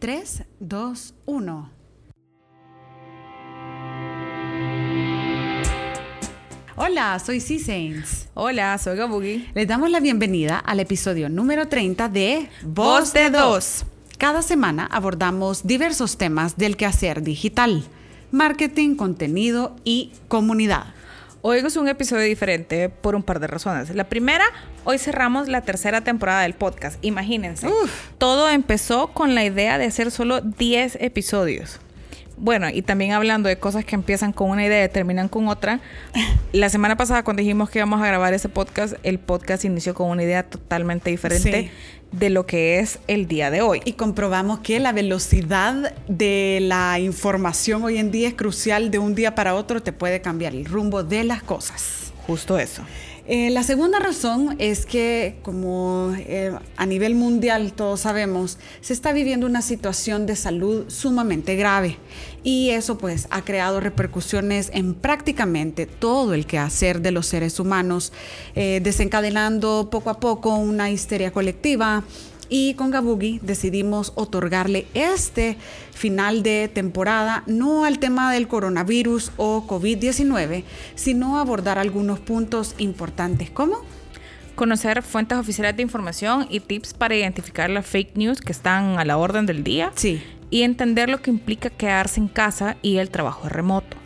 3, 2, 1. Hola, soy C Saints. Hola, soy Gabugi. Les damos la bienvenida al episodio número 30 de Voz de Dos. Cada semana abordamos diversos temas del quehacer digital, marketing, contenido y comunidad. Hoy es un episodio diferente por un par de razones. La primera, hoy cerramos la tercera temporada del podcast. Imagínense. Todo empezó con la idea de hacer solo 10 episodios. Bueno, y también hablando de cosas que empiezan con una idea y terminan con otra. La semana pasada cuando dijimos que íbamos a grabar ese podcast, el podcast inició con una idea totalmente diferente de lo que es el día de hoy. Y comprobamos que la velocidad de la información hoy en día es crucial. De un día para otro te puede cambiar el rumbo de las cosas. Justo eso. Eh, la segunda razón es que, como eh, a nivel mundial todos sabemos, se está viviendo una situación de salud sumamente grave. Y eso pues ha creado repercusiones en prácticamente todo el quehacer de los seres humanos, eh, desencadenando poco a poco una histeria colectiva, y con Gabugi decidimos otorgarle este final de temporada no al tema del coronavirus o COVID-19, sino abordar algunos puntos importantes como conocer fuentes oficiales de información y tips para identificar las fake news que están a la orden del día. Sí. Y entender lo que implica quedarse en casa y el trabajo remoto.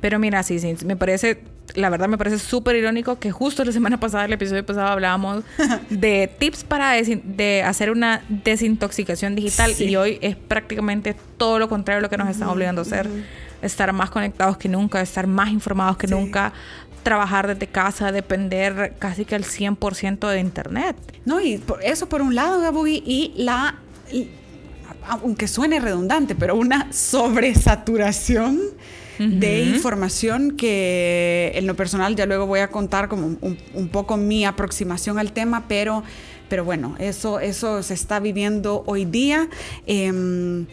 Pero mira, sí, sí, me parece la verdad me parece súper irónico que justo la semana pasada, el episodio pasado, hablábamos de tips para de hacer una desintoxicación digital y hoy es prácticamente todo lo contrario de lo que nos están obligando a hacer. Estar más conectados que nunca, estar más informados que nunca, trabajar desde casa, depender casi que al 100% de Internet. No, y eso por un lado, Gabugi, y la aunque suene redundante, pero una sobresaturación de información que en lo personal ya luego voy a contar como un, poco mi aproximación al tema, pero, pero bueno, eso, eso se está viviendo hoy día. Em,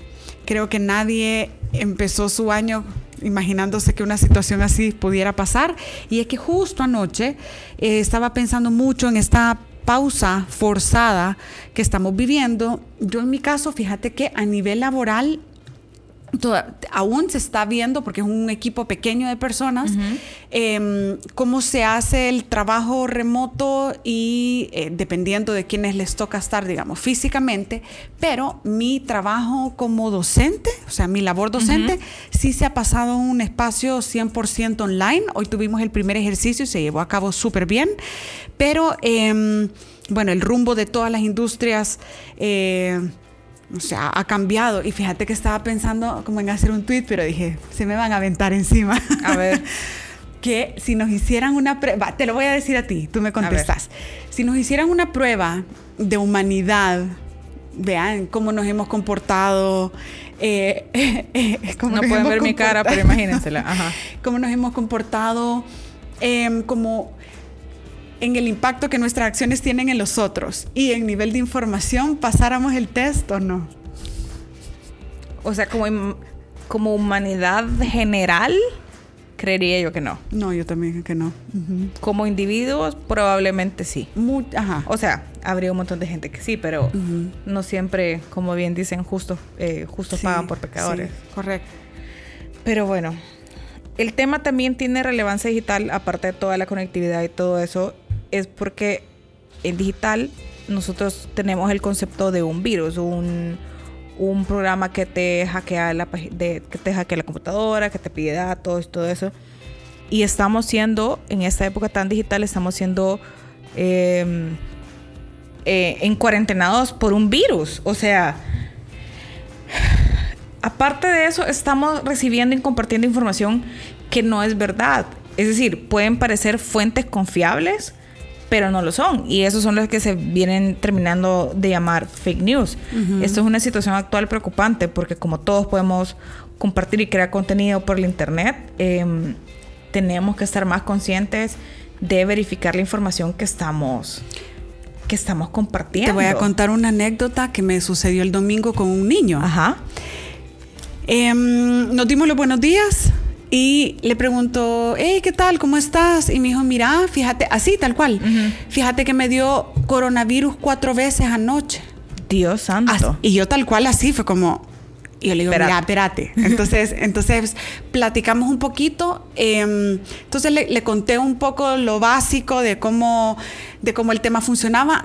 creo que nadie empezó su año imaginándose que una situación así pudiera pasar. Y es que justo anoche eh, estaba pensando mucho en esta pausa forzada que estamos viviendo. Yo en mi caso, fíjate que a nivel laboral aún se está viendo, porque es un equipo pequeño de personas, em, cómo se hace el trabajo remoto y eh, dependiendo de quiénes les toca estar, digamos, físicamente, pero mi trabajo como docente, o sea, mi labor docente, sí se ha pasado en un espacio 100% online. Hoy tuvimos el primer ejercicio y se llevó a cabo súper bien, pero em, bueno, el rumbo de todas las industrias eh, o sea, ha cambiado. Y fíjate que estaba pensando como en hacer un tweet, pero dije, se me van a aventar encima. A ver. que si nos hicieran una prueba, te lo voy a decir a ti, tú me contestas. Si nos hicieran una prueba de humanidad, vean cómo nos hemos comportado. Eh, eh, no pueden ver mi cara, pero imagínensela. Ajá. cómo nos hemos comportado em, como en el impacto que nuestras acciones tienen en los otros y en nivel de información pasáramos el test o no. O sea, como, como humanidad general, creería yo que no. No, yo también que no. Como individuos, probablemente sí. ajá. O sea, habría un montón de gente que sí, pero no siempre, como bien dicen, justo, eh, justo pagan por pecadores. correcto. Pero bueno, el tema también tiene relevancia digital, aparte de toda la conectividad y todo eso, es porque en digital nosotros tenemos el concepto de un virus, un, programa que te hackea la de, que te hackea la computadora, que te pide datos y todo eso. Y estamos siendo, en esta época tan digital, estamos siendo em, eh, encuarentenados por un virus. O sea, aparte de eso, estamos recibiendo y compartiendo información que no es verdad. Es decir, pueden parecer fuentes confiables, pero no lo son. Y esos son los que se vienen terminando de llamar fake news. Esto es una situación actual preocupante porque como todos podemos compartir y crear contenido por el Internet, em, tenemos que estar más conscientes de verificar la información que estamos que estamos compartiendo. Te voy a contar una anécdota que me sucedió el domingo con un niño. Ajá. Em, nos dimos los buenos días y le preguntó, hey, ¿qué tal? ¿Cómo estás? Y me dijo, mira, fíjate, así, tal cual. Fíjate que me dio coronavirus cuatro veces anoche. Dios santo. y yo tal cual así fue como, y yo le digo, mira, espérate. Entonces, entonces platicamos un poquito. Em, entonces le, conté un poco lo básico de cómo, de cómo el tema funcionaba.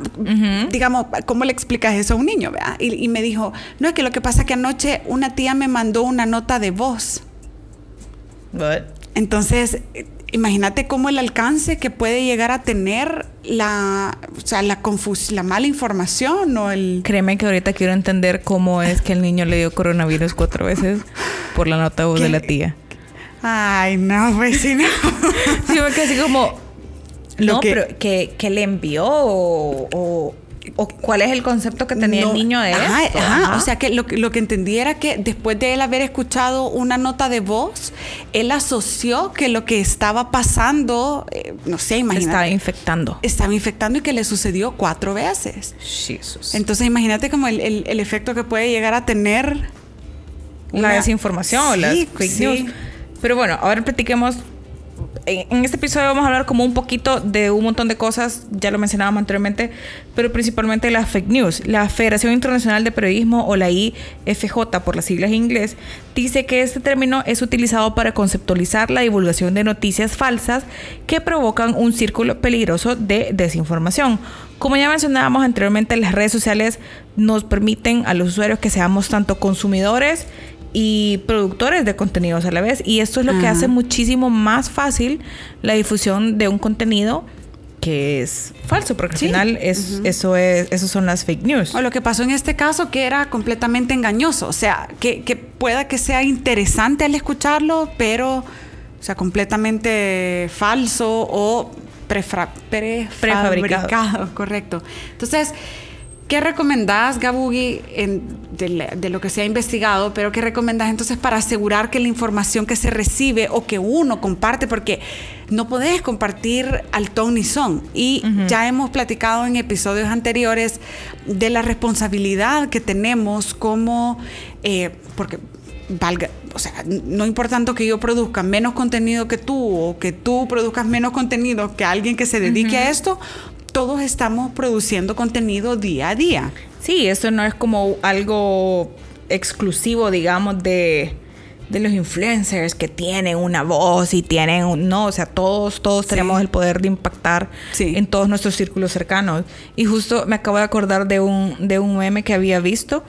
Digamos, ¿cómo le explicas eso a un niño? Y, y, me dijo, no, es que lo que pasa es que anoche una tía me mandó una nota de voz. Entonces, imagínate cómo el alcance que puede llegar a tener la, o sea, la, la mala información o el... Créeme que ahorita quiero entender cómo es que el niño le dio coronavirus cuatro veces por la nota voz de la tía. Ay, no, vecino. sí, porque así como... no, pero que, que le envió o o cuál es el concepto que tenía el niño de ajá, O sea, que lo, que entendí era que después de él haber escuchado una nota de voz, él asoció que lo que estaba pasando, eh, no sé, imagínate. Estaba infectando. Estaba infectando y que le sucedió cuatro veces. Jesus. Entonces, imagínate como el, el, efecto que puede llegar a tener. La desinformación o las fake news. Pero bueno, ahora platiquemos en, este episodio vamos a hablar como un poquito de un montón de cosas, ya lo mencionábamos anteriormente, pero principalmente las fake news. La Federación Internacional de Periodismo o la IFJ por las siglas en inglés dice que este término es utilizado para conceptualizar la divulgación de noticias falsas que provocan un círculo peligroso de desinformación. Como ya mencionábamos anteriormente, las redes sociales nos permiten a los usuarios que seamos tanto consumidores y productores de contenidos a la vez. Y esto es lo que hace muchísimo más fácil la difusión de un contenido que es falso, porque al final es, eso es, eso son las fake news. O lo que pasó en este caso que era completamente engañoso, o sea, que, que pueda que sea interesante al escucharlo, pero, o sea, completamente falso o prefabricado. Correcto. Entonces, ¿Qué recomendás, Gabugi, de, lo que se ha investigado, pero qué recomendás entonces para asegurar que la información que se recibe o que uno comparte, porque no podés compartir al ton ni son? Y ya hemos platicado en episodios anteriores de la responsabilidad que tenemos como, eh, porque valga, o sea, no importando que yo produzca menos contenido que tú o que tú produzcas menos contenido que alguien que se dedique a esto, todos estamos produciendo contenido día a día. Sí, eso no es como algo exclusivo, digamos, de, los influencers que tienen una voz y tienen un, no, o sea, todos, todos tenemos el poder de impactar en todos nuestros círculos cercanos. Y justo me acabo de acordar de un, de un meme que había visto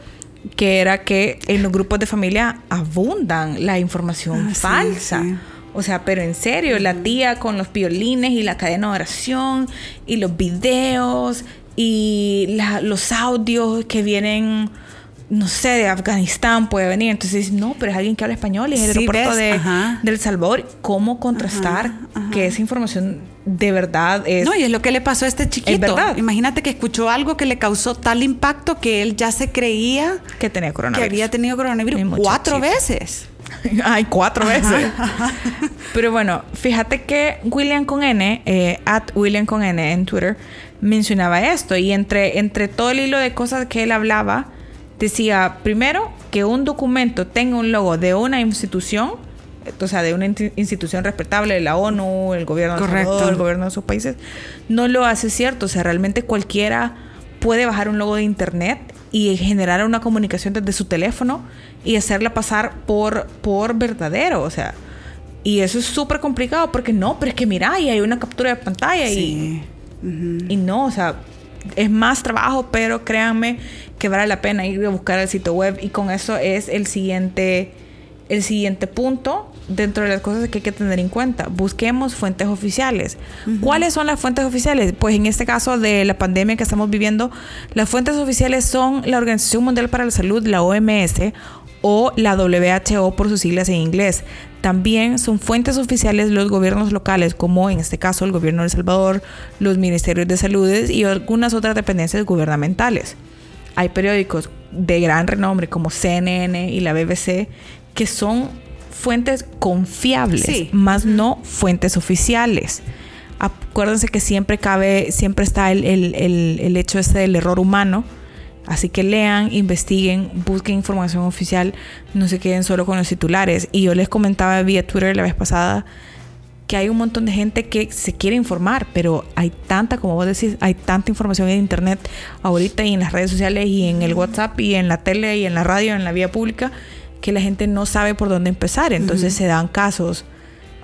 que era que en los grupos de familia abundan la información ah, falsa. O sea, pero en serio, la tía con los violines y la cadena de oración y los videos y los audios que vienen, no sé, de Afganistán puede venir. Entonces, no, pero es alguien que habla español y es el aeropuerto de, del Salvador. ¿Cómo contrastar que esa información de verdad es. No, y es lo que le pasó a este chiquito. Es verdad. Imagínate que escuchó algo que le causó tal impacto que él ya se creía que tenía coronavirus. Que había tenido coronavirus cuatro veces. Ay, cuatro veces. Pero bueno, fíjate que William con N, eh, at William con N en Twitter, mencionaba esto. Y entre, entre todo el hilo de cosas que él hablaba, decía, primero, que un documento tenga un logo de una institución, o sea, de una institución respetable, la ONU, el gobierno de el gobierno de sus países, no lo hace cierto. O sea, realmente cualquiera puede bajar un logo de internet y generar una comunicación desde su teléfono y hacerla pasar por, por verdadero, o sea, y eso es súper complicado porque no, pero es que mira, y hay una captura de pantalla y, y no, o sea, es más trabajo, pero créanme que vale la pena ir a buscar el sitio web y con eso es el siguiente, el siguiente punto dentro de las cosas que hay que tener en cuenta. Busquemos fuentes oficiales. ¿Cuáles son las fuentes oficiales? Pues en este caso de la pandemia que estamos viviendo, las fuentes oficiales son la Organización Mundial para la Salud, la OMS, o la WHO por sus siglas en inglés. También son fuentes oficiales los gobiernos locales, como en este caso el gobierno de El Salvador, los ministerios de salud y algunas otras dependencias gubernamentales. Hay periódicos de gran renombre como CNN y la BBC que son fuentes confiables, más no fuentes oficiales. Acuérdense que siempre cabe, siempre está el, el, hecho este del error humano. Así que lean, investiguen, busquen información oficial, no se queden solo con los titulares. Y yo les comentaba vía Twitter la vez pasada que hay un montón de gente que se quiere informar, pero hay tanta, como vos decís, hay tanta información en internet ahorita y en las redes sociales y en el WhatsApp y en la tele y en la radio, en la vía pública, que la gente no sabe por dónde empezar. Entonces se dan casos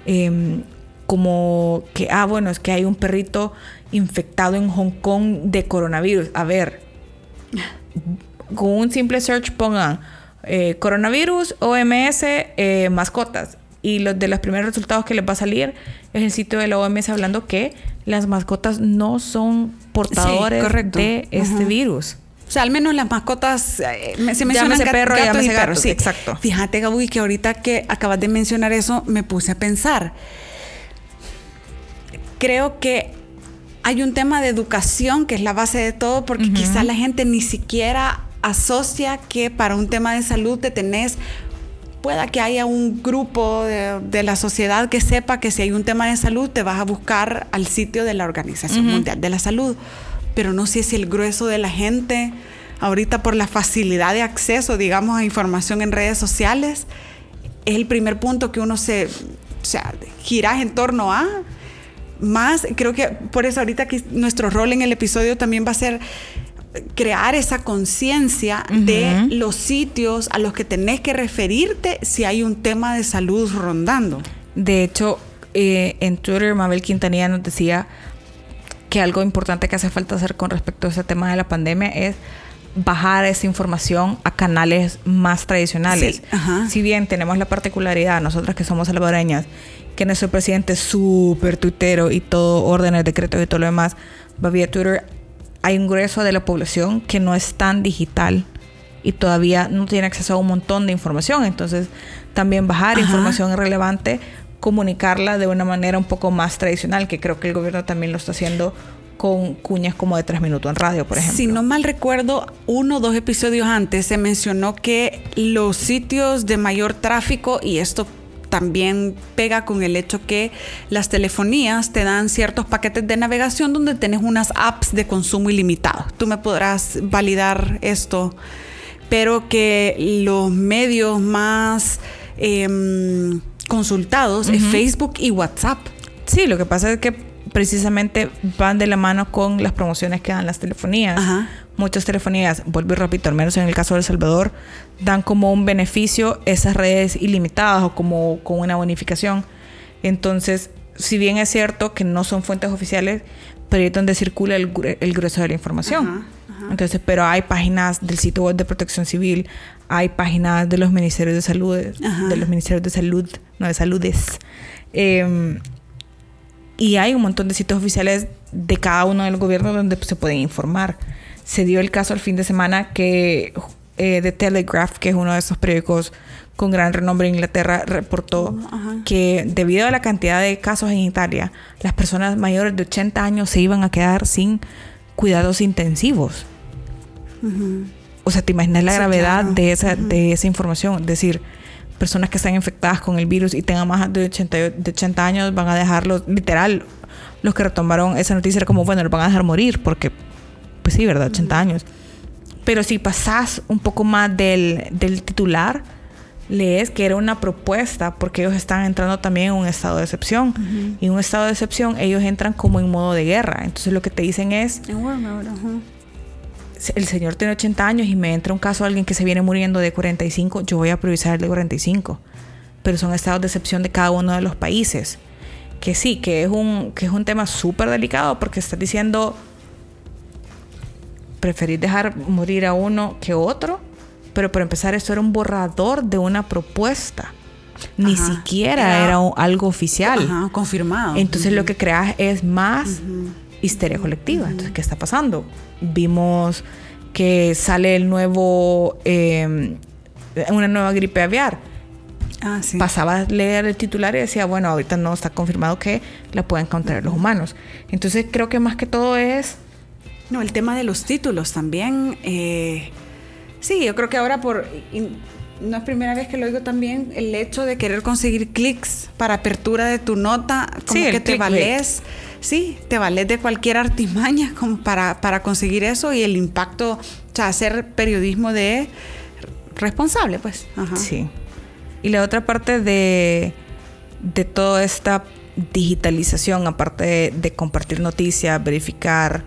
em, como que, ah, bueno, es que hay un perrito infectado en Hong Kong de coronavirus. A ver, con un simple search pongan eh, coronavirus, OMS, eh, mascotas y los de los primeros resultados que les va a salir es el sitio de la OMS hablando que las mascotas no son portadores de este virus. O sea, al menos las mascotas eh, se mencionan gat, perro, gatos y perros. Sí. Exacto. Fíjate, Gaby, que ahorita que acabas de mencionar eso, me puse a pensar. Creo que hay un tema de educación que es la base de todo, porque quizás la gente ni siquiera asocia que para un tema de salud te tenés pueda que haya un grupo de, la sociedad que sepa que si hay un tema de salud te vas a buscar al sitio de la Organización Mundial de la Salud. Pero no sé si el grueso de la gente, ahorita por la facilidad de acceso, digamos, a información en redes sociales, es el primer punto que uno se, o sea, gira en torno a. Más, creo que por eso ahorita aquí nuestro rol en el episodio también va a ser crear esa conciencia de los sitios a los que tenés que referirte si hay un tema de salud rondando. De hecho, eh, en Twitter Mabel Quintanilla nos decía que algo importante que hace falta hacer con respecto a ese tema de la pandemia es bajar esa información a canales más tradicionales. si bien tenemos la particularidad, nosotras que somos salvadoreñas, que nuestro presidente es súper tuitero y todo, órdenes, decretos y todo lo demás, va vía Twitter, hay un grueso de la población que no es tan digital y todavía no tiene acceso a un montón de información. Entonces, también bajar información irrelevante, comunicarla de una manera un poco más tradicional, que creo que el gobierno también lo está haciendo con cuñas como de tres minutos en radio, por ejemplo. Si no mal recuerdo, uno o dos episodios antes se mencionó que los sitios de mayor tráfico, y esto también pega con el hecho que las telefonías te dan ciertos paquetes de navegación donde tienes unas apps de consumo ilimitado. Tú me podrás validar esto, pero que los medios más em, consultados es Facebook y WhatsApp. Sí, lo que pasa es que precisamente van de la mano con las promociones que dan las telefonías. Ajá muchas telefonías, vuelvo y repito, al menos en el caso de El Salvador, dan como un beneficio esas redes ilimitadas o como con una bonificación. Entonces, si bien es cierto que no son fuentes oficiales, pero es donde circula el, grueso de la información. Entonces, pero hay páginas del sitio web de Protección Civil, hay páginas de los ministerios de salud, de los ministerios de salud, no de saludes. Em, y hay un montón de sitios oficiales de cada uno del gobierno donde se pueden informar se dio el caso el fin de semana que eh, The Telegraph, que es uno de esos periódicos con gran renombre en Inglaterra, reportó que debido a la cantidad de casos en Italia, las personas mayores de 80 años se iban a quedar sin cuidados intensivos. O sea, te imaginas la gravedad de, esa, de esa información. Es decir, personas que están infectadas con el virus y tengan más de 80, de 80 años van a dejarlos, literal, los que retomaron esa noticia era como, bueno, los van a dejar morir porque pues sí, ¿verdad? 80 años. Pero si pasás un poco más del, titular, lees que era una propuesta porque ellos están entrando también en un estado de excepción. Y en un estado de excepción ellos entran como en modo de guerra. Entonces lo que te dicen es... El señor tiene 80 años y me entra un caso de alguien que se viene muriendo de 45, yo voy a priorizar el de 45. Pero son estados de excepción de cada uno de los países. Que sí, que es un, que es un tema súper delicado porque estás diciendo preferir dejar morir a uno que otro, pero para empezar esto era un borrador de una propuesta. Ni siquiera era, algo oficial. confirmado. Entonces lo que creas es más histeria colectiva. Entonces, ¿qué está pasando? Vimos que sale el nuevo, em, una nueva gripe aviar. Ah, Pasaba a leer el titular y decía, bueno, ahorita no está confirmado que la pueden encontrar los humanos. Entonces creo que más que todo es no, el tema de los títulos también. Eh, sí, yo creo que ahora por... no es primera vez que lo digo también, el hecho de querer conseguir clics para apertura de tu nota, como que te vales, sí, te vales de cualquier artimaña como para, para conseguir eso y el impacto, o sea, hacer periodismo de responsable, pues. Sí. Y la otra parte de, de toda esta digitalización, aparte de, compartir noticias, verificar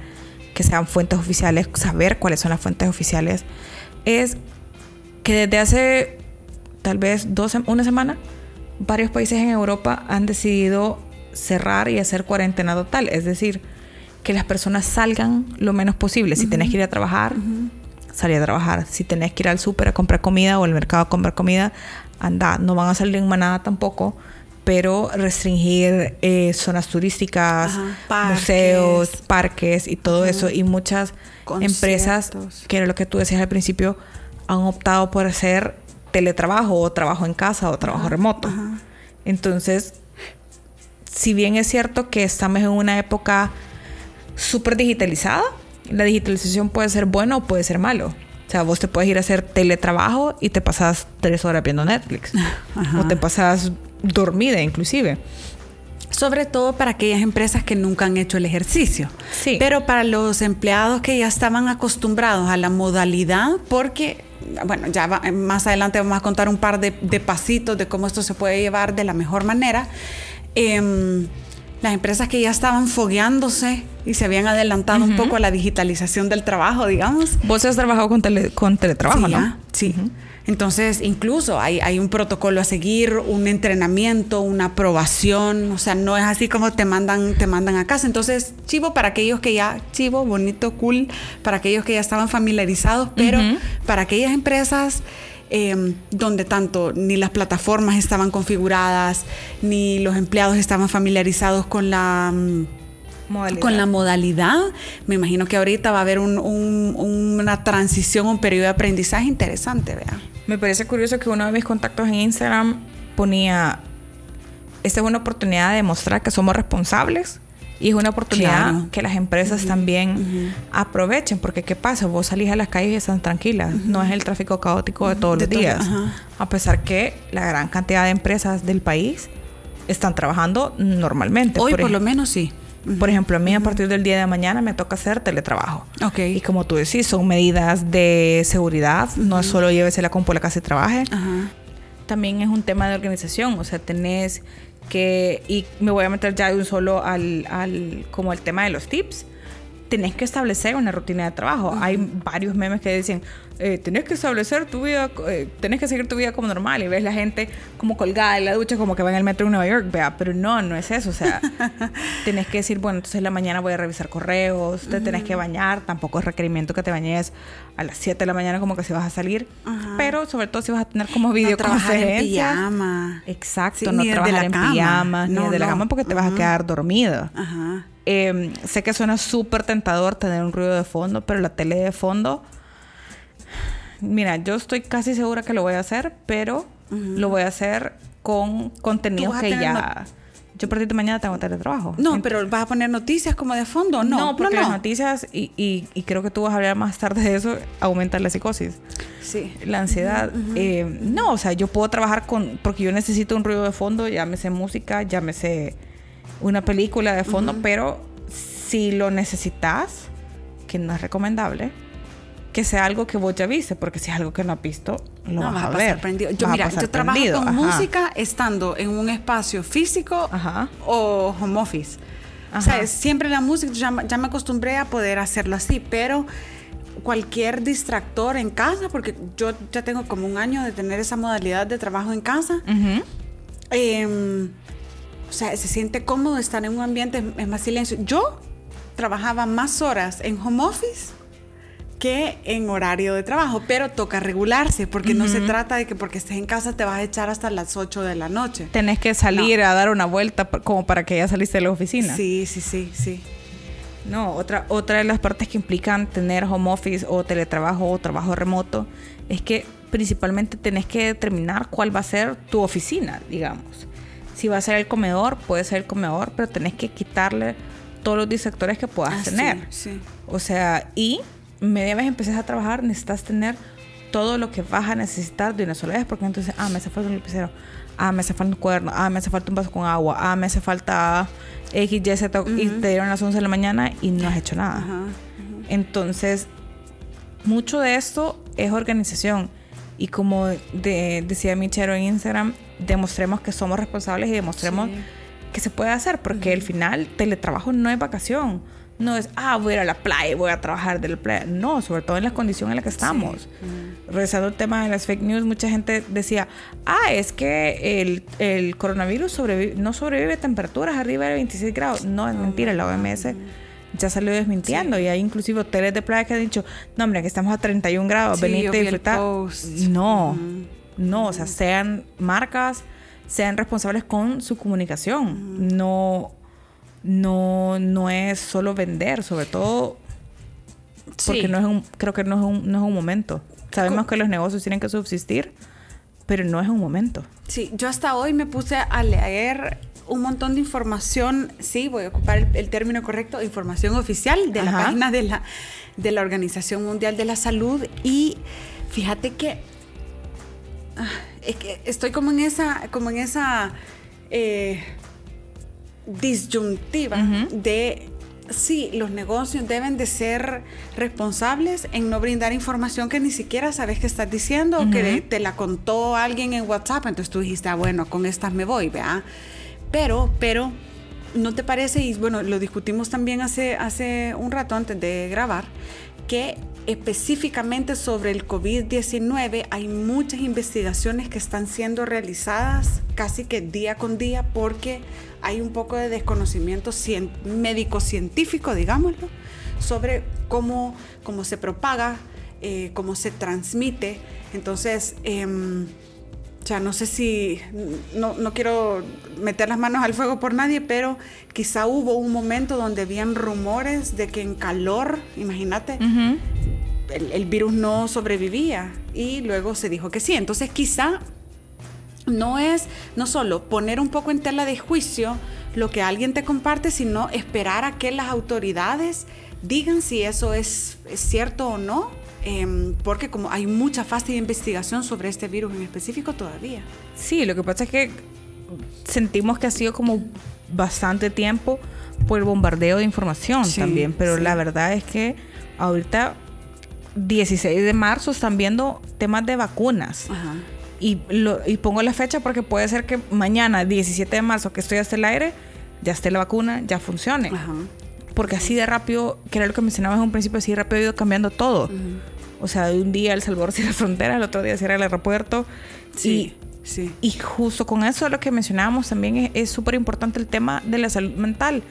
que sean fuentes oficiales, saber cuáles son las fuentes oficiales, es que desde hace tal vez dos, una semana, varios países en Europa han decidido cerrar y hacer cuarentena total. Es decir, que las personas salgan lo menos posible. Si tenés que ir a trabajar, salir a trabajar. Si tenés que ir al súper a comprar comida o al mercado a comprar comida, anda. No van a salir en manada tampoco, pero restringir eh, zonas turísticas, museos, parques y todo eso. Y muchas empresas, que era lo que tú decías al principio, han optado por hacer teletrabajo o trabajo en casa o trabajo remoto. Entonces, si bien es cierto que estamos en una época súper digitalizada, la digitalización puede ser bueno o puede ser malo. O sea, vos te puedes ir a hacer teletrabajo y te pasas tres horas viendo Netflix. O te pasas dormida inclusive. Sobre todo para aquellas empresas que nunca han hecho el ejercicio. Sí. Pero para los empleados que ya estaban acostumbrados a la modalidad, porque, bueno, ya más adelante vamos a contar un par de, de, pasitos de cómo esto se puede llevar de la mejor manera. Eh, las empresas que ya estaban fogueándose y se habían adelantado un poco a la digitalización del trabajo, digamos. Vos has trabajado con, con teletrabajo, ¿no? Sí. Entonces, incluso hay, hay, un protocolo a seguir, un entrenamiento, una aprobación, o sea, no es así como te mandan, te mandan a casa. Entonces, chivo para aquellos que ya, chivo, bonito, cool, para aquellos que ya estaban familiarizados, pero para aquellas empresas Em, donde tanto ni las plataformas estaban configuradas, ni los empleados estaban familiarizados con la... Mm, modalidad. Con la modalidad, me imagino que ahorita va a haber una transición, un periodo de aprendizaje interesante, vea. Me parece curioso que uno de mis contactos en Instagram ponía, esta es una oportunidad de demostrar que somos responsables y es una oportunidad que las empresas también aprovechen, porque ¿qué pasa? Vos salís a las calles y están tranquilas, no es el tráfico caótico de todos los días, a pesar que la gran cantidad de empresas del país están trabajando normalmente. Hoy por, lo menos sí. Por ejemplo, a mí a partir del día de mañana me toca hacer teletrabajo. Okay. Y como tú decís, son medidas de seguridad, no es solo llévese la compu a la casa y trabaje. También es un tema de organización, o sea, tenés que, y me voy a meter ya de un solo al, al como el tema de los tips, tenés que establecer una rutina de trabajo. Hay varios memes que dicen, eh, tenés que establecer tu vida, eh, tenés que seguir tu vida como normal y ves la gente como colgada en la ducha como que va en el metro de Nueva York, vea, pero no, no es eso, o sea, tenés que decir, bueno, entonces en la mañana voy a revisar correos, te tenés que bañar, tampoco es requerimiento que te bañes a las 7 de la mañana como que si vas a salir, pero sobre todo si vas a tener como videoconferencia. No en pijama. Exacto, no trabajar en pijama, ni de la cama porque te vas a quedar dormido. Ajá. Em, sé que suena súper tentador tener un ruido de fondo, pero la tele de fondo, mira, yo estoy casi segura que lo voy a hacer, pero lo voy a hacer con contenido que ya... Yo a partir de mañana tengo teletrabajo. No, pero vas a poner noticias como de fondo, ¿no? No, porque las noticias, y, y, creo que tú vas a hablar más tarde de eso, aumentan la psicosis. Sí. La ansiedad. Eh, no, o sea, yo puedo trabajar con, porque yo necesito un ruido de fondo, llámese música, llámese una película de fondo, pero si lo necesitas, que no es recomendable, que sea algo que vos ya viste, porque si es algo que no has visto, lo vas, a, ver. Yo, mira, yo trabajo con música estando en un espacio físico o home office. O sea, siempre la música, ya, ya, me acostumbré a poder hacerlo así, pero cualquier distractor en casa, porque yo ya tengo como un año de tener esa modalidad de trabajo en casa. eh, o sea, se siente cómodo estar en un ambiente, es más silencio. Yo trabajaba más horas en home office que en horario de trabajo, pero toca regularse porque no se trata de que porque estés en casa te vas a echar hasta las 8 de la noche. Tenés que salir a dar una vuelta como para que ya saliste de la oficina. Sí, sí, sí, sí. No, otra, otra de las partes que implican tener home office o teletrabajo o trabajo remoto es que principalmente tenés que determinar cuál va a ser tu oficina, digamos. Si va a ser el comedor, puede ser el comedor, pero tenés que quitarle todos los distractores que puedas ah, tener. Sí, O sea, y media vez empieces a trabajar, necesitas tener todo lo que vas a necesitar de una sola vez, porque entonces, ah, me hace falta un lapicero, ah, me hace falta un cuaderno, ah, me hace falta un vaso con agua, ah, me hace falta X, Y, Z, y te dieron las 11 de la mañana y no has hecho nada. Entonces, mucho de esto es organización. Y como decía Michero en Instagram, demostremos que somos responsables y demostremos que se puede hacer, porque al final teletrabajo no es vacación. No es, ah, voy a ir a la playa, voy a trabajar de la playa. No, sobre todo en la condición en la que estamos. Regresando al tema de las fake news, mucha gente decía, ah, es que el, el coronavirus no sobrevive a temperaturas arriba de 26 grados. No, es mentira, la OMS ya salió desmintiendo. Y hay inclusive hoteles de playa que han dicho, no, hombre, que estamos a 31 grados, sí, venite a disfrutar. No, no, o sea, sean marcas, sean responsables con su comunicación. No, no, no es solo vender, sobre todo porque no es un, creo que no es un, no es un momento. Sabemos que los negocios tienen que subsistir, pero no es un momento. Sí, yo hasta hoy me puse a leer un montón de información, sí, voy a ocupar el, término correcto, información oficial de la página de la, de la Organización Mundial de la Salud. Y fíjate que, ah, es que estoy como en esa, como en esa eh, disyuntiva de sí, los negocios deben de ser responsables en no brindar información que ni siquiera sabes que estás diciendo o que te la contó alguien en WhatsApp, entonces tú dijiste, ah, bueno, con estas me voy, vea. Pero, pero, ¿no te parece? Y bueno, lo discutimos también hace, hace un rato antes de grabar, que específicamente sobre el COVID-19 hay muchas investigaciones que están siendo realizadas casi que día con día porque hay un poco de desconocimiento médico-científico, digámoslo, sobre cómo, cómo se propaga, eh, cómo se transmite. Entonces, em, o sea, no sé si, no, quiero meter las manos al fuego por nadie, pero quizá hubo un momento donde habían rumores de que en calor, imagínate, el, virus no sobrevivía y luego se dijo que sí. Entonces quizá no es no solo poner un poco en tela de juicio lo que alguien te comparte, sino esperar a que las autoridades digan si eso es, es cierto o no Em, porque como hay mucha fase de investigación sobre este virus en específico todavía. Sí, lo que pasa es que sentimos que ha sido como bastante tiempo por el bombardeo de información también, pero la verdad es que ahorita 16 de marzo están viendo temas de vacunas. Y, y pongo la fecha porque puede ser que mañana, 17 de marzo, que estoy hasta el aire, ya esté la vacuna, ya funcione. Porque así de rápido, que era lo que mencionabas en un principio, así de rápido ha ido cambiando todo. O sea, de un día El Salvador cierra la frontera, el otro día cierra el aeropuerto. Sí. Y, sí. y justo con eso lo que mencionábamos también es súper importante el tema de la salud mental.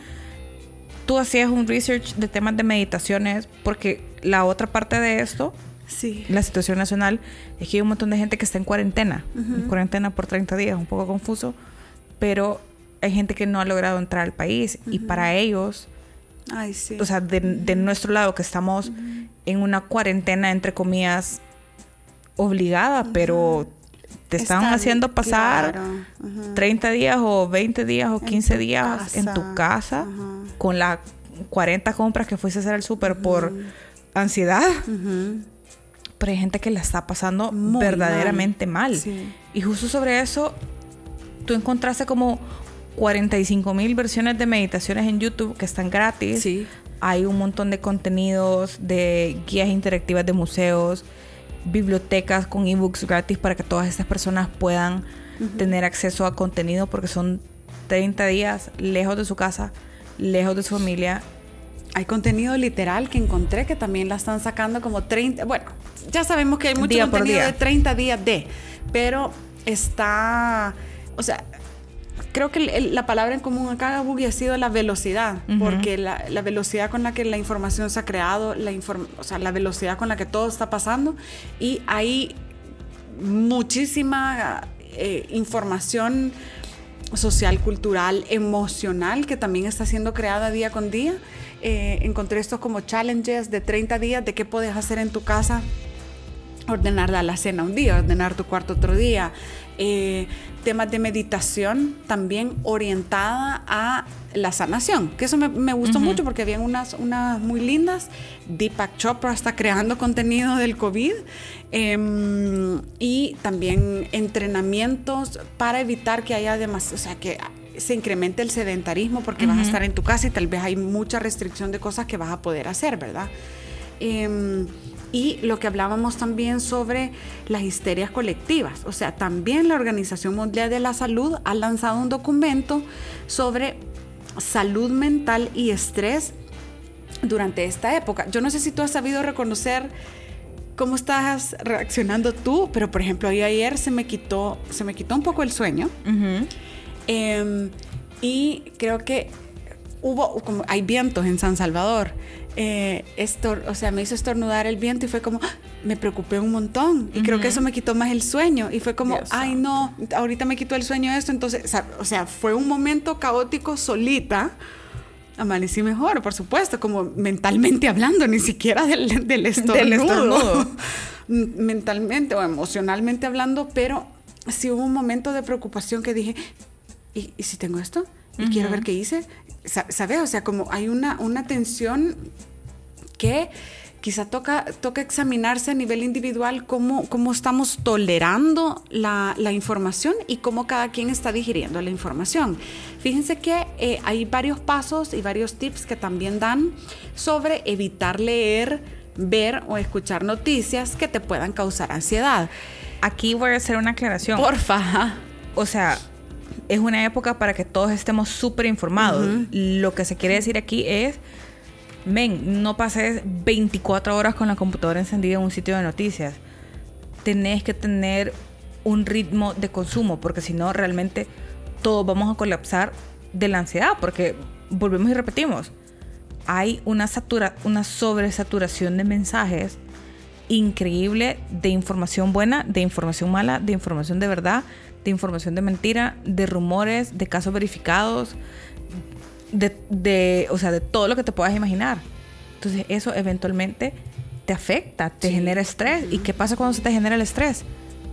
Tú hacías un research de temas de meditaciones porque la otra parte de esto, sí. la situación nacional, es que hay un montón de gente que está en cuarentena, en cuarentena por 30 días, un poco confuso, pero hay gente que no ha logrado entrar al país y para ellos Ay, sí. O sea, de, nuestro lado que estamos en una cuarentena, entre comillas, obligada, pero te están haciendo pasar 30 días o 20 días o 15 días en tu casa con las 40 compras que fuiste a hacer al súper por ansiedad. Pero hay gente que la está pasando verdaderamente mal. Y justo sobre eso, tú encontraste como 45 mil versiones de meditaciones en YouTube que están gratis. Sí. Hay un montón de contenidos, de guías interactivas de museos, bibliotecas con ebooks gratis para que todas estas personas puedan tener acceso a contenido porque son 30 días lejos de su casa, lejos de su familia. Hay contenido literal que encontré que también la están sacando como 30, bueno, ya sabemos que hay mucho contenido de 30 días de, pero está, o sea, creo que la palabra en común acá, Boogie, ha sido la velocidad, porque la, velocidad con la que la información se ha creado, la o sea, la velocidad con la que todo está pasando, y hay muchísima eh, información social, cultural, emocional que también está siendo creada día con día. Eh, encontré estos como challenges de 30 días de qué puedes hacer en tu casa ordenar la cena un día, ordenar tu cuarto otro día, eh, temas de meditación también orientada a la sanación, que eso me, gustó mucho porque habían unas, unas muy lindas. Deepak Chopra está creando contenido del COVID em, y también entrenamientos para evitar que haya demasiado, o sea, que se incremente el sedentarismo porque vas a estar en tu casa y tal vez hay mucha restricción de cosas que vas a poder hacer, ¿verdad? Em, y lo que hablábamos también sobre las histerias colectivas. O sea, también la Organización Mundial de la Salud ha lanzado un documento sobre salud mental y estrés durante esta época. Yo no sé si tú has sabido reconocer cómo estás reaccionando tú, pero por ejemplo, ayer se me quitó, se me quitó un poco el sueño. Em, y creo que hubo, como hay vientos en San Salvador eh, o sea, me hizo estornudar el viento y fue como, ¡ah! me preocupé un montón. Y creo que eso me quitó más el sueño. Y fue como, ay no, ahorita me quitó el sueño esto. Entonces, o sea, fue un momento caótico solita. Amanecí mejor, por supuesto, como mentalmente hablando, ni siquiera del, del estornudo. mentalmente o emocionalmente hablando, pero sí hubo un momento de preocupación que dije, ¿y, si tengo esto? Y quiero ver qué hice. ¿Sabes? O sea, como hay una, una tensión que quizá toca, toca examinarse a nivel individual cómo, cómo estamos tolerando la, la, información y cómo cada quien está digiriendo la información. Fíjense que eh, hay varios pasos y varios tips que también dan sobre evitar leer, ver o escuchar noticias que te puedan causar ansiedad. Aquí voy a hacer una aclaración. Porfa. O sea, es una época para que todos estemos súper informados. Lo que se quiere decir aquí es, men, no pases 24 horas con la computadora encendida en un sitio de noticias. Tenés que tener un ritmo de consumo, porque si no, realmente todos vamos a colapsar de la ansiedad, porque volvemos y repetimos, hay una, satura, una sobresaturación de mensajes increíble de información buena, de información mala, de información de verdad, de información de mentira, de rumores, de casos verificados, de, o sea, de todo lo que te puedas imaginar. Entonces eso eventualmente te afecta, te genera estrés. ¿Y qué pasa cuando se te genera el estrés?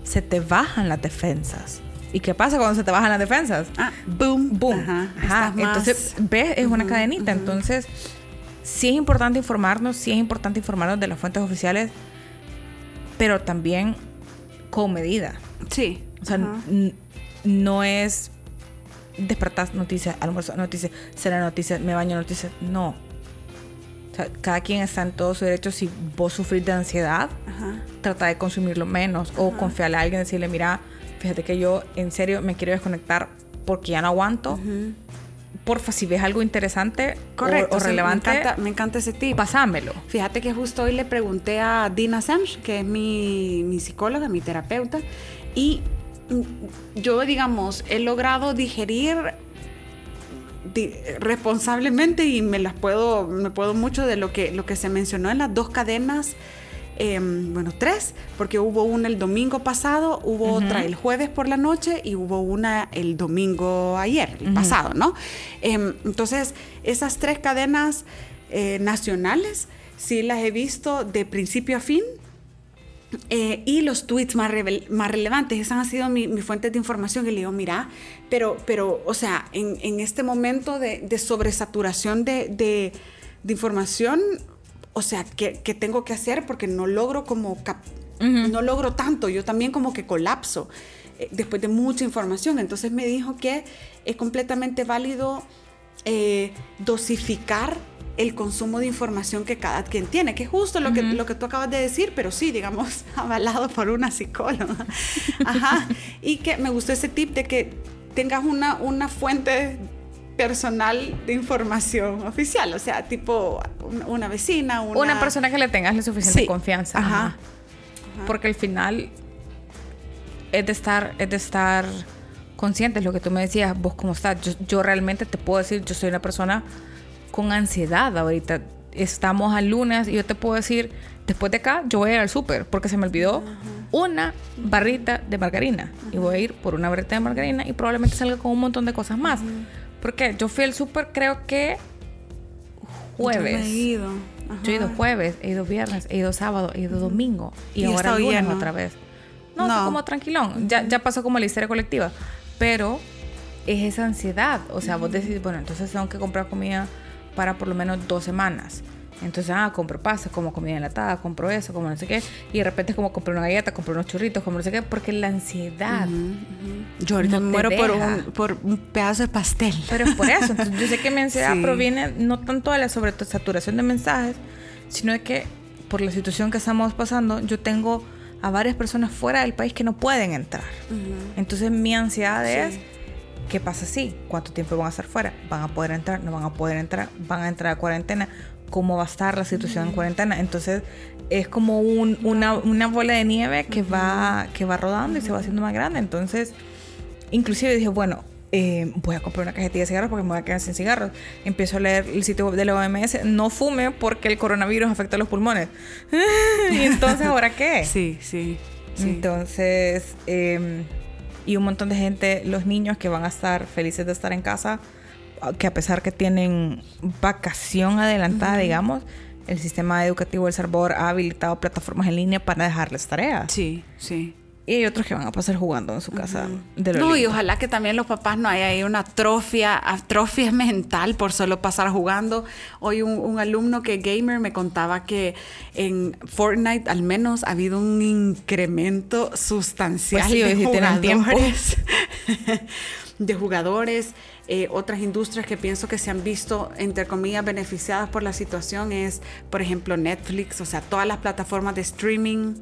Se te bajan las defensas. ¿Y qué pasa cuando se te bajan las defensas? Ah, boom, boom. Ajá. Entonces, ves, es una cadenita. Entonces, sí es importante informarnos, sí es importante informarnos de las fuentes oficiales, pero también con medida. Sí. O sea, no es despertar noticias, almuerzo noticias, cena noticias, me baño noticias. No. O sea, cada quien está en todo su derecho. Si vos sufrís de ansiedad, trata de consumirlo menos. O confiarle a alguien, decirle, mira, fíjate que yo en serio me quiero desconectar porque ya no aguanto. Porfa, si ves algo interesante Correcto, o, relevante, me encanta, ese tip. Pasámelo. Fíjate que justo hoy le pregunté a Dina Semch, que es mi, mi psicóloga, mi terapeuta, y yo, digamos, he logrado digerir responsablemente y me las puedo, me puedo mucho de lo que, lo que se mencionó en las dos cadenas. Em, bueno, tres, porque hubo una el domingo pasado, hubo otra el jueves por la noche y hubo una el domingo ayer, el pasado, ¿no? Em, entonces, esas tres cadenas eh, nacionales sí las he visto de principio a fin eh, y los tweets más, más relevantes, esas han sido mi, mi fuentes de información. Y le digo, mira, pero, pero o sea, en, en este momento de, de sobresaturación de, de, de, información, o sea, ¿qué, ¿qué, tengo que hacer? Porque no logro como, no logro tanto, yo también como que colapso eh, después de mucha información. Entonces me dijo que es completamente válido eh, dosificar el consumo de información que cada quien tiene, que es justo lo, que, lo que tú acabas de decir, pero sí, digamos, avalado por una psicóloga. Ajá. Y que me gustó ese tip de que tengas una, una fuente personal de información oficial, o sea, tipo una vecina, una... Una persona que le tengas la suficiente confianza. Ajá. Porque al final es de estar, es de estar conscientes, lo que tú me decías, vos cómo estás. Yo, yo realmente te puedo decir, yo soy una persona con ansiedad ahorita. Estamos al lunes y yo te puedo decir, después de acá yo voy a ir al súper porque se me olvidó una barrita de margarina. Y voy a ir por una barrita de margarina y probablemente salga con un montón de cosas más. Porque yo fui al súper creo que jueves. Yo, he ido. yo he ido jueves, he ido viernes, he ido sábado, he ido domingo. Y, ahora lunes otra vez. No, no. como tranquilón. Ya, ya pasó como la historia colectiva. Pero es esa ansiedad. O sea, vos decís, bueno, entonces tengo que comprar comida para por lo menos dos semanas. Entonces, ah, compro pasta, como comida enlatada, compro eso, como no sé qué. Y de repente como compro una galleta, compro unos churritos, como no sé qué, porque la ansiedad. Yo ahorita me muero por un, por un, pedazo de pastel. Pero es por eso. yo sé que mi ansiedad proviene no tanto de la sobresaturación de mensajes, sino de que por la situación que estamos pasando, yo tengo a varias personas fuera del país que no pueden entrar. Entonces mi ansiedad es, ¿qué pasa si? ¿Cuánto tiempo van a estar fuera? ¿Van a poder entrar? ¿No van a poder entrar? ¿Van a entrar a cuarentena? ¿Cómo va a estar la situación en cuarentena? Entonces es como una, una, bola de nieve que, va, que va rodando y se va haciendo más grande. Entonces, inclusive dije, bueno, eh, voy a comprar una cajetilla de cigarros porque me voy a quedar sin cigarros. Empiezo a leer el sitio web de la OMS, no fume porque el coronavirus afecta a los pulmones. y entonces, ¿ahora qué? Sí, sí. Entonces, em, y un montón de gente, los niños que van a estar felices de estar en casa, que a pesar que tienen vacación adelantada, digamos, el sistema educativo El Salvador ha habilitado plataformas en línea para dejarles tareas. Sí, sí. Y hay otros que van a pasar jugando en su casa. no, y ojalá que también los papás no haya ahí una atrofia, atrofia mental por solo pasar jugando. Hoy un, alumno que gamer me contaba que en Fortnite al menos ha habido un incremento sustancial pues de, jugadores, de jugadores. Eh, otras industrias que pienso que se han visto, entre comillas, beneficiadas por la situación es, por ejemplo, Netflix, o sea, todas las plataformas de streaming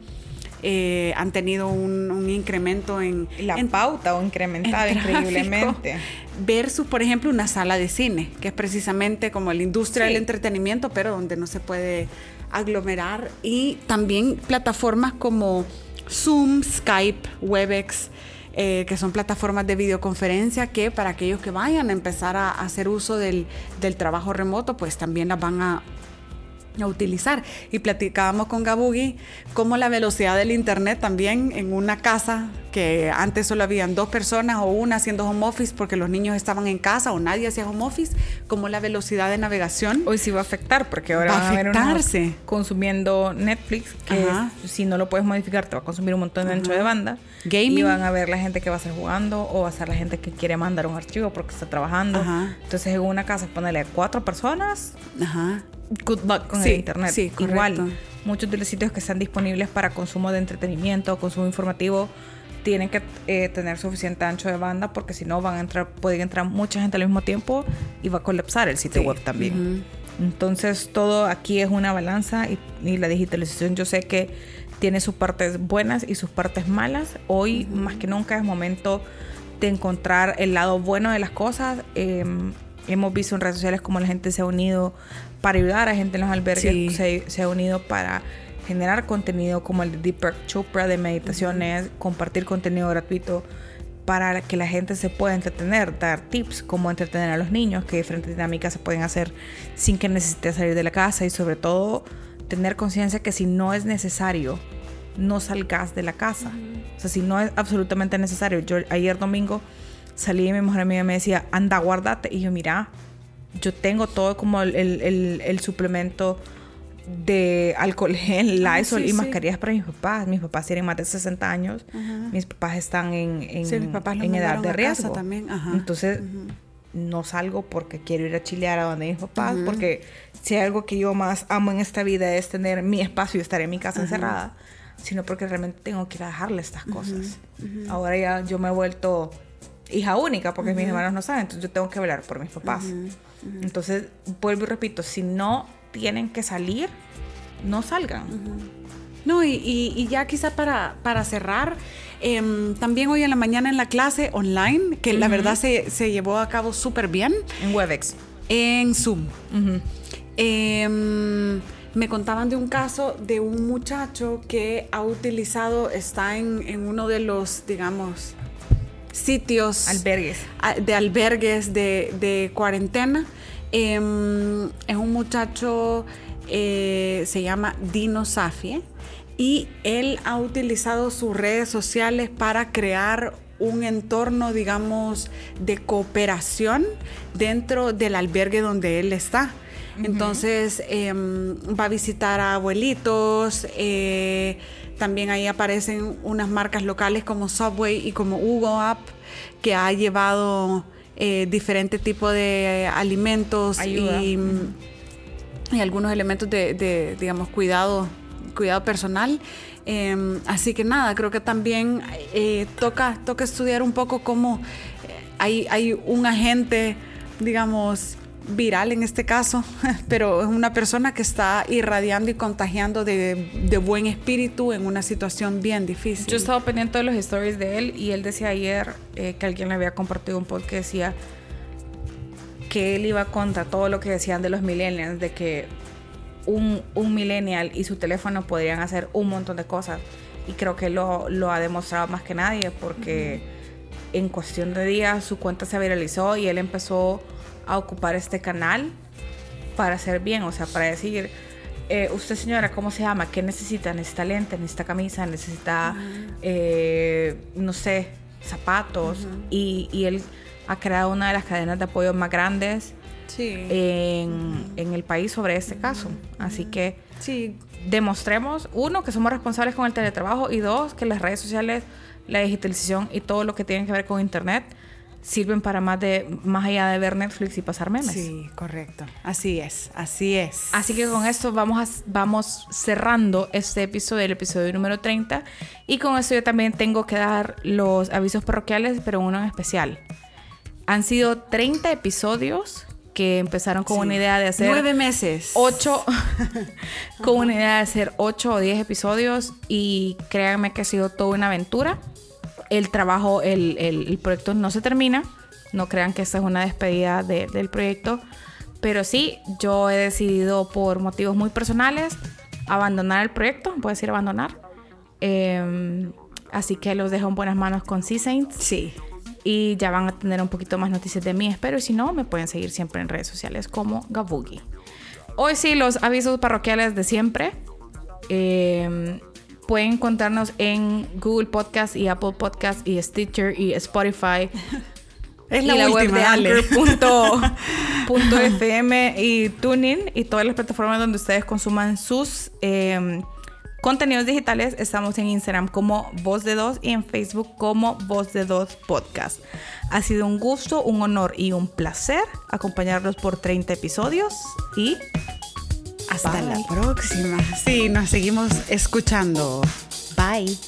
eh, han tenido un, incremento en... La pauta o incrementado increíblemente. Versus, por ejemplo, una sala de cine, que es precisamente como la industria del entretenimiento, pero donde no se puede aglomerar. Y también plataformas como Zoom, Skype, Webex. Eh, que son plataformas de videoconferencia que para aquellos que vayan a empezar a hacer uso del, del trabajo remoto, pues también las van a, a utilizar. Y platicábamos con Gabugi cómo la velocidad del internet también en una casa que antes solo habían dos personas o una haciendo home office porque los niños estaban en casa o nadie hacía home office, como la velocidad de navegación. Hoy sí va a afectar porque ahora va a afectarse. consumiendo Netflix, que si no lo puedes modificar te va a consumir un montón de ancho de banda. Gaming. Y van a ver la gente que va a estar jugando o va a ser la gente que quiere mandar un archivo porque está trabajando. Entonces en una casa ponerle cuatro personas. Ajá good luck con el internet. Sí, Igual, muchos de los sitios que están disponibles para consumo de entretenimiento, consumo informativo, tienen que eh, tener suficiente ancho de banda porque si no van a entrar, pueden entrar mucha gente al mismo tiempo y va a colapsar el sitio web también. Entonces todo aquí es una balanza y, la digitalización yo sé que tiene sus partes buenas y sus partes malas. Hoy más que nunca es momento de encontrar el lado bueno de las cosas. Em, hemos visto en redes sociales cómo la gente se ha unido para ayudar a gente en los albergues, se, ha unido para generar contenido como el de Deepak Chopra de meditaciones, compartir contenido gratuito para que la gente se pueda entretener, dar tips cómo entretener a los niños, que diferentes dinámicas se pueden hacer sin que necesite salir de la casa y sobre todo tener conciencia que si no es necesario, no salgas de la casa. O sea, si no es absolutamente necesario. Yo ayer domingo salí y mi mujer amiga me decía, anda, guárdate. Y yo, mira, yo tengo todo como el, el, el, suplemento de alcohol gel, ah, Lysol y mascarillas para mis papás. Mis papás tienen más de 60 años. Mis papás están en, en, edad de riesgo. También. Entonces, no salgo porque quiero ir a chilear a donde mis papás, porque si hay algo que yo más amo en esta vida es tener mi espacio y estar en mi casa encerrada, sino porque realmente tengo que ir a dejarle estas cosas. Ahora ya yo me he vuelto hija única porque mis hermanos no saben, entonces yo tengo que hablar por mis papás. Entonces, vuelvo y repito, si no tienen que salir, no salgan. No, y, ya quizá para, para cerrar, em, también hoy en la mañana en la clase online, que la verdad se, se, llevó a cabo súper bien. En Webex. En Zoom. Em, me contaban de un caso de un muchacho que ha utilizado, está en, en uno de los, digamos, sitios. Albergues. De albergues de, cuarentena. Em, es un muchacho, eh, se llama Dino Safie, y él ha utilizado sus redes sociales para crear un entorno, digamos, de cooperación dentro del albergue donde él está. Entonces em, va a visitar a abuelitos, eh, también ahí aparecen unas marcas locales como Subway y como Hugo App, que ha llevado eh, diferentes tipos de alimentos y, algunos elementos de, digamos, cuidado, cuidado personal. Em, así que nada, creo que también eh, toca, toca estudiar un poco cómo hay, hay un agente, digamos, viral en este caso, pero es una persona que está irradiando y contagiando de, de, buen espíritu en una situación bien difícil. Yo estaba pendiente de los stories de él y él decía ayer eh, que alguien le había compartido un post que decía que él iba contra todo lo que decían de los millennials, de que un, un millennial y su teléfono podrían hacer un montón de cosas. Y creo que lo, lo ha demostrado más que nadie porque en cuestión de días su cuenta se viralizó y él empezó a ocupar este canal para hacer bien, o sea, para decir, eh, usted señora, ¿cómo se llama? ¿Qué necesita? ¿Necesita lente? ¿Necesita camisa? ¿Necesita, eh, no sé, zapatos? y, y, él ha creado una de las cadenas de apoyo más grandes en, en, el país sobre este caso. Así que sí. demostremos, uno, que somos responsables con el teletrabajo y dos, que las redes sociales, la digitalización y todo lo que tiene que ver con Internet sirven para más de más allá de ver Netflix y pasar memes. Sí, correcto. Así es, así es. Así que con esto vamos vamos cerrando este episodio, el episodio número 30 y con esto yo también tengo que dar los avisos parroquiales, pero uno en especial. Han sido 30 episodios que empezaron con una idea de hacer nueve meses, ocho, con una idea de hacer ocho o diez episodios y créanme que ha sido toda una aventura el trabajo, el, el, proyecto no se termina. No crean que esta es una despedida del proyecto. Pero sí, yo he decidido por motivos muy personales abandonar el proyecto. Puedo decir abandonar. Em, así que los dejo en buenas manos con Sea Saints. Sí. Y ya van a tener un poquito más noticias de mí, espero. Y si no, me pueden seguir siempre en redes sociales como Gabugi. Hoy sí, los avisos parroquiales de siempre. Eh, pueden encontrarnos en Google Podcast y Apple Podcast y Stitcher y Spotify. Es la, y la web de Anchor.fm y Tuning y todas las plataformas donde ustedes consuman sus em, contenidos digitales. Estamos en Instagram como Voz de Dos y en Facebook como Voz de Dos Podcast. Ha sido un gusto, un honor y un placer acompañarlos por 30 episodios y hasta la próxima. Sí, nos seguimos escuchando. Bye.